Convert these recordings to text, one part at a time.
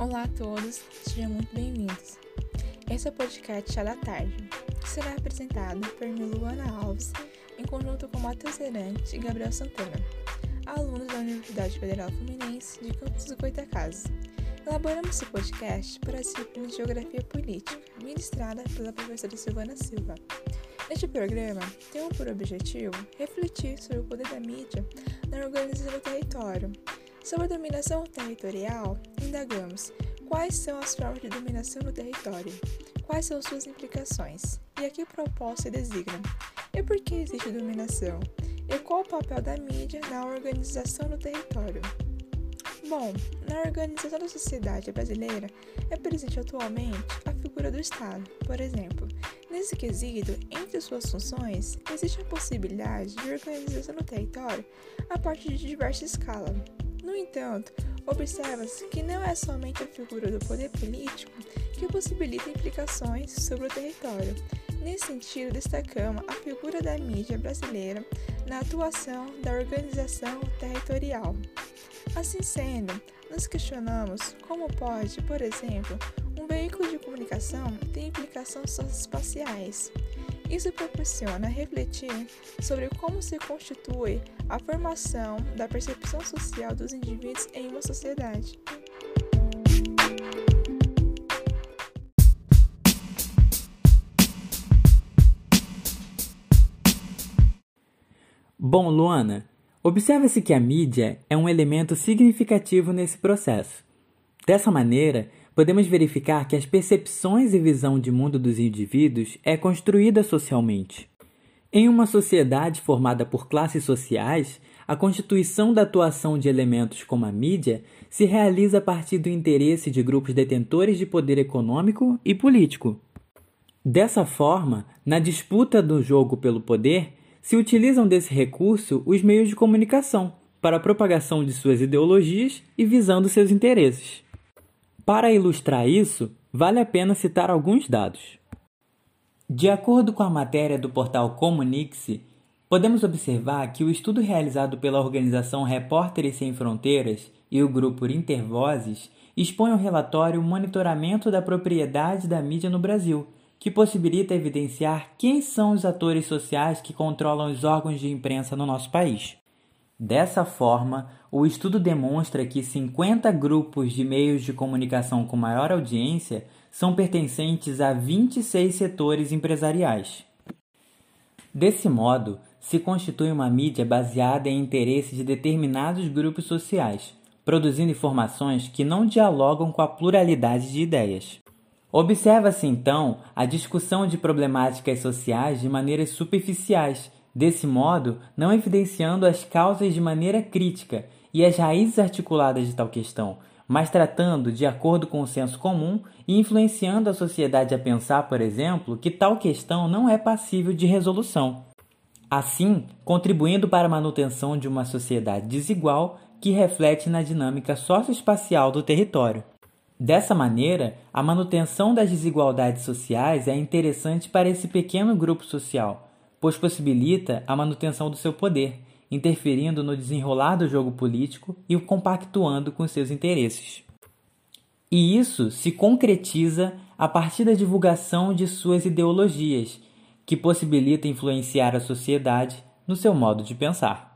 Olá a todos, sejam muito bem-vindos. Esse é o podcast Chá da Tarde, que será apresentado por Miluana Alves, em conjunto com Matheus Herante e Gabriel Santana, alunos da Universidade Federal Fluminense de Campos do Goitacazes. Elaboramos esse podcast para a disciplina de Geografia Política, ministrada pela professora Silvana Silva. Este programa tem por objetivo refletir sobre o poder da mídia na organização do território, Sobre a dominação territorial, indagamos quais são as formas de dominação no território, quais são suas implicações? E a que propósito se designa, e por que existe dominação, e qual o papel da mídia na organização do território. Bom, na organização da sociedade brasileira é presente atualmente a figura do Estado, por exemplo. Nesse quesito, entre suas funções, existe a possibilidade de organização do território a partir de diversa escala, no entanto, observa-se que não é somente a figura do poder político que possibilita implicações sobre o território. Nesse sentido, destacamos a figura da mídia brasileira na atuação da organização territorial. Assim sendo, nos questionamos como pode, por exemplo, um veículo de comunicação ter implicações socioespaciais. Isso proporciona refletir sobre como se constitui a formação da percepção social dos indivíduos em uma sociedade. Bom, Luana, observa-se que a mídia é um elemento significativo nesse processo. Dessa maneira, podemos verificar que as percepções e visão de mundo dos indivíduos é construída socialmente. Em uma sociedade formada por classes sociais, a constituição da atuação de elementos como a mídia se realiza a partir do interesse de grupos detentores de poder econômico e político. Dessa forma, na disputa do jogo pelo poder, se utilizam desse recurso os meios de comunicação para a propagação de suas ideologias e visando seus interesses. Para ilustrar isso, vale a pena citar alguns dados. De acordo com a matéria do portal Comunique-se, podemos observar que o estudo realizado pela organização Repórteres Sem Fronteiras e o grupo Intervozes expõe o relatório Monitoramento da Propriedade da Mídia no Brasil, que possibilita evidenciar quem são os atores sociais que controlam os órgãos de imprensa no nosso país. Dessa forma, o estudo demonstra que 50 grupos de meios de comunicação com maior audiência são pertencentes a 26 setores empresariais. Desse modo, se constitui uma mídia baseada em interesses de determinados grupos sociais, produzindo informações que não dialogam com a pluralidade de ideias. Observa-se então a discussão de problemáticas sociais de maneiras superficiais desse modo, não evidenciando as causas de maneira crítica e as raízes articuladas de tal questão, mas tratando de acordo com o senso comum e influenciando a sociedade a pensar, por exemplo, que tal questão não é passível de resolução. Assim, contribuindo para a manutenção de uma sociedade desigual que reflete na dinâmica socioespacial do território. Dessa maneira, a manutenção das desigualdades sociais é interessante para esse pequeno grupo social pois possibilita a manutenção do seu poder, interferindo no desenrolar do jogo político e o compactuando com seus interesses. E isso se concretiza a partir da divulgação de suas ideologias, que possibilita influenciar a sociedade no seu modo de pensar.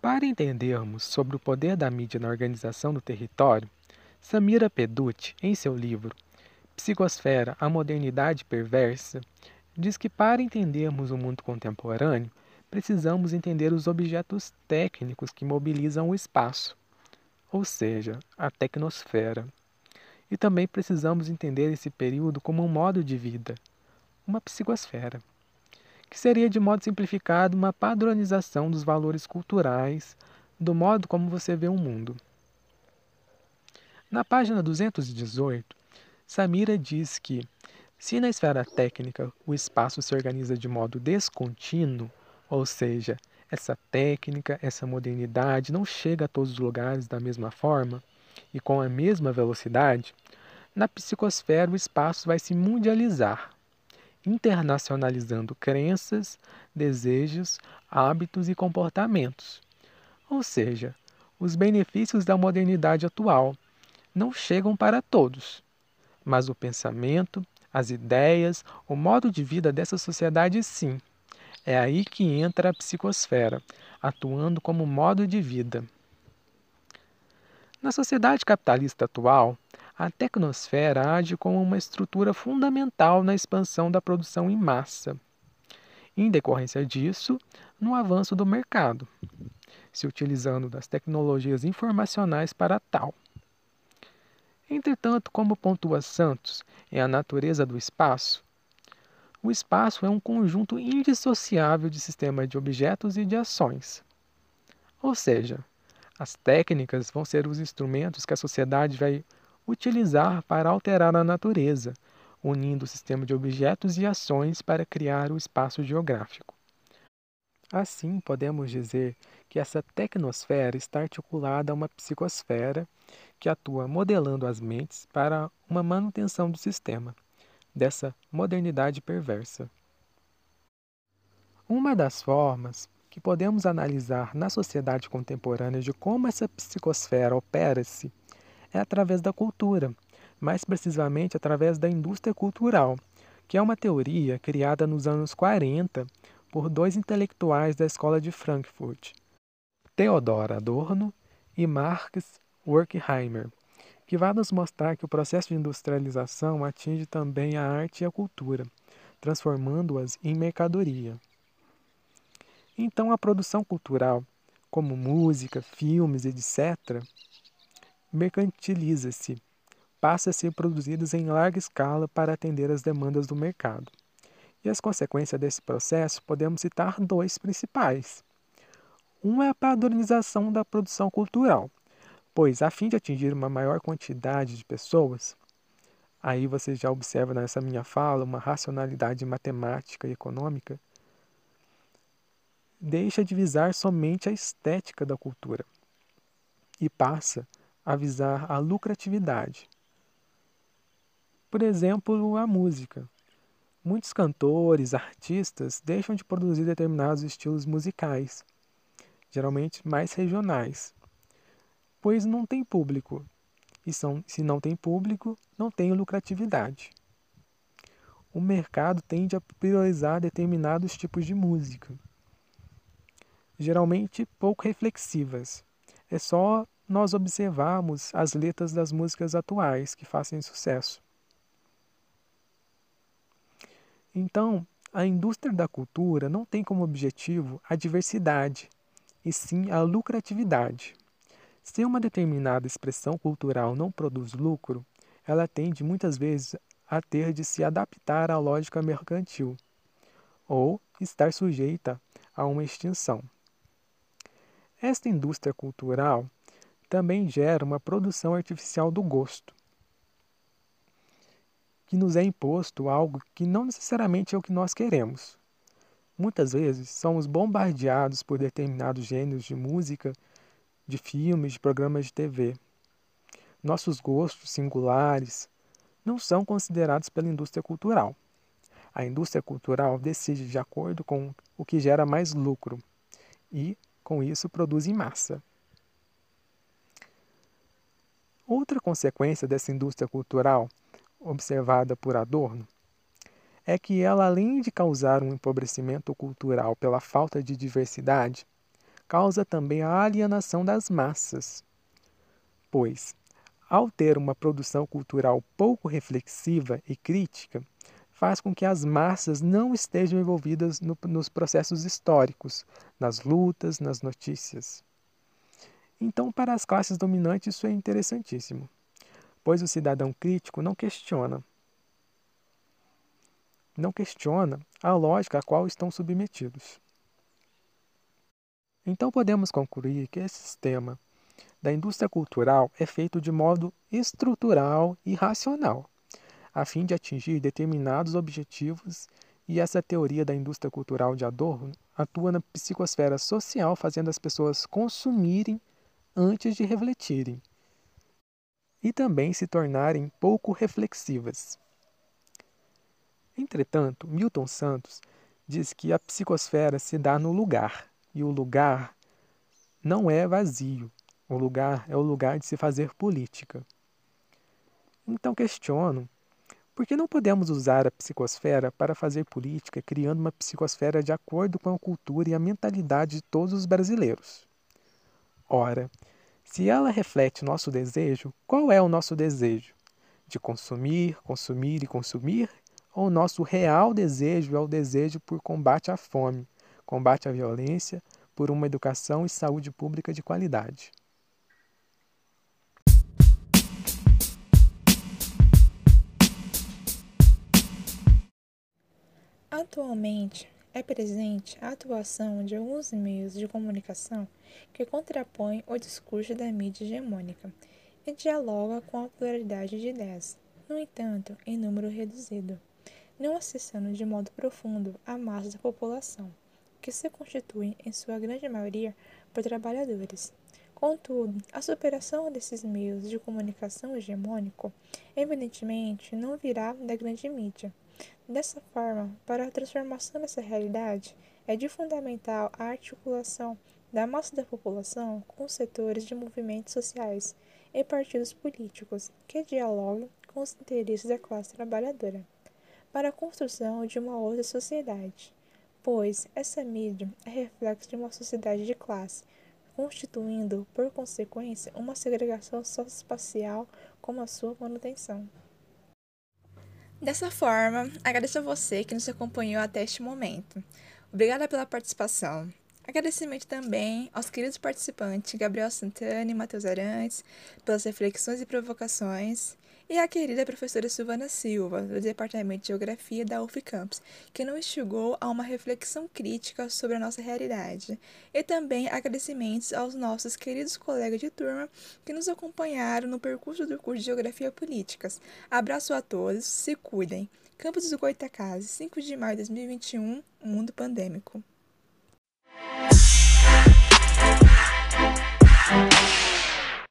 Para entendermos sobre o poder da mídia na organização do território, Samira Peducci, em seu livro Psicosfera, a modernidade perversa, diz que para entendermos o mundo contemporâneo, precisamos entender os objetos técnicos que mobilizam o espaço, ou seja, a tecnosfera. E também precisamos entender esse período como um modo de vida, uma psicosfera, que seria de modo simplificado uma padronização dos valores culturais, do modo como você vê o mundo. Na página 218, Samira diz que, se na esfera técnica o espaço se organiza de modo descontínuo, ou seja, essa técnica, essa modernidade não chega a todos os lugares da mesma forma e com a mesma velocidade, na psicosfera o espaço vai se mundializar, internacionalizando crenças, desejos, hábitos e comportamentos. Ou seja, os benefícios da modernidade atual não chegam para todos, mas o pensamento, as ideias, o modo de vida dessa sociedade sim. É aí que entra a psicosfera, atuando como modo de vida. Na sociedade capitalista atual, a tecnosfera age como uma estrutura fundamental na expansão da produção em massa. Em decorrência disso, no avanço do mercado, se utilizando das tecnologias informacionais para tal. Entretanto, como pontua Santos em A Natureza do Espaço, o espaço é um conjunto indissociável de sistema de objetos e de ações. Ou seja, as técnicas vão ser os instrumentos que a sociedade vai utilizar para alterar a natureza, unindo o sistema de objetos e ações para criar o espaço geográfico. Assim, podemos dizer que essa tecnosfera está articulada a uma psicosfera que atua modelando as mentes para uma manutenção do sistema, dessa modernidade perversa. Uma das formas que podemos analisar na sociedade contemporânea de como essa psicosfera opera-se é através da cultura, mais precisamente através da indústria cultural, que é uma teoria criada nos anos 40 por dois intelectuais da escola de Frankfurt, Theodor Adorno e Marx Horkheimer, que vai nos mostrar que o processo de industrialização atinge também a arte e a cultura, transformando-as em mercadoria. Então, a produção cultural, como música, filmes, etc., mercantiliza-se, passa a ser produzidas em larga escala para atender às demandas do mercado. E as consequências desse processo podemos citar dois principais. Um é a padronização da produção cultural, pois, a fim de atingir uma maior quantidade de pessoas, aí você já observa nessa minha fala uma racionalidade matemática e econômica, deixa de visar somente a estética da cultura e passa a visar a lucratividade. Por exemplo, a música. Muitos cantores, artistas deixam de produzir determinados estilos musicais, geralmente mais regionais, pois não tem público. E são, se não tem público, não tem lucratividade. O mercado tende a priorizar determinados tipos de música geralmente pouco reflexivas. É só nós observarmos as letras das músicas atuais que fazem sucesso. Então, a indústria da cultura não tem como objetivo a diversidade, e sim a lucratividade. Se uma determinada expressão cultural não produz lucro, ela tende muitas vezes a ter de se adaptar à lógica mercantil, ou estar sujeita a uma extinção. Esta indústria cultural também gera uma produção artificial do gosto, que nos é imposto algo que não necessariamente é o que nós queremos. Muitas vezes somos bombardeados por determinados gêneros de música, de filmes, de programas de TV. Nossos gostos singulares não são considerados pela indústria cultural. A indústria cultural decide de acordo com o que gera mais lucro e com isso, produz em massa. Outra consequência dessa indústria cultural, observada por Adorno, é que ela, além de causar um empobrecimento cultural pela falta de diversidade, causa também a alienação das massas. Pois, ao ter uma produção cultural pouco reflexiva e crítica, faz com que as massas não estejam envolvidas no, nos processos históricos, nas lutas, nas notícias. Então, para as classes dominantes, isso é interessantíssimo, pois o cidadão crítico não questiona. Não questiona a lógica a qual estão submetidos. Então, podemos concluir que esse sistema da indústria cultural é feito de modo estrutural e racional a fim de atingir determinados objetivos, e essa teoria da indústria cultural de Adorno atua na psicosfera social, fazendo as pessoas consumirem antes de refletirem e também se tornarem pouco reflexivas. Entretanto, Milton Santos diz que a psicosfera se dá no lugar, e o lugar não é vazio. O lugar é o lugar de se fazer política. Então questiono por que não podemos usar a psicosfera para fazer política, criando uma psicosfera de acordo com a cultura e a mentalidade de todos os brasileiros? Ora, se ela reflete nosso desejo, qual é o nosso desejo? De consumir, consumir e consumir? Ou o nosso real desejo é o desejo por combate à fome, combate à violência, por uma educação e saúde pública de qualidade? Atualmente, é presente a atuação de alguns meios de comunicação que contrapõem o discurso da mídia hegemônica e dialoga com a pluralidade de ideias, no entanto, em número reduzido, não acessando de modo profundo a massa da população, que se constitui, em sua grande maioria, por trabalhadores. Contudo, a superação desses meios de comunicação hegemônico, evidentemente, não virá da grande mídia Dessa forma, para a transformação dessa realidade, é de fundamental a articulação da massa da população com setores de movimentos sociais e partidos políticos que dialoguem com os interesses da classe trabalhadora, para a construção de uma outra sociedade, pois essa mídia é reflexo de uma sociedade de classe, constituindo, por consequência, uma segregação socioespacial como a sua manutenção. Dessa forma, agradeço a você que nos acompanhou até este momento. Obrigada pela participação. Agradecimento também aos queridos participantes Gabriel Santana e Matheus Arantes pelas reflexões e provocações e a querida professora Silvana Silva, do Departamento de Geografia da UF Campus, que nos instigou a uma reflexão crítica sobre a nossa realidade. E também agradecimentos aos nossos queridos colegas de turma que nos acompanharam no percurso do curso de Geografia Políticas. Abraço a todos, se cuidem. Campus do Goitacazes, 5 de maio de 2021, mundo pandêmico.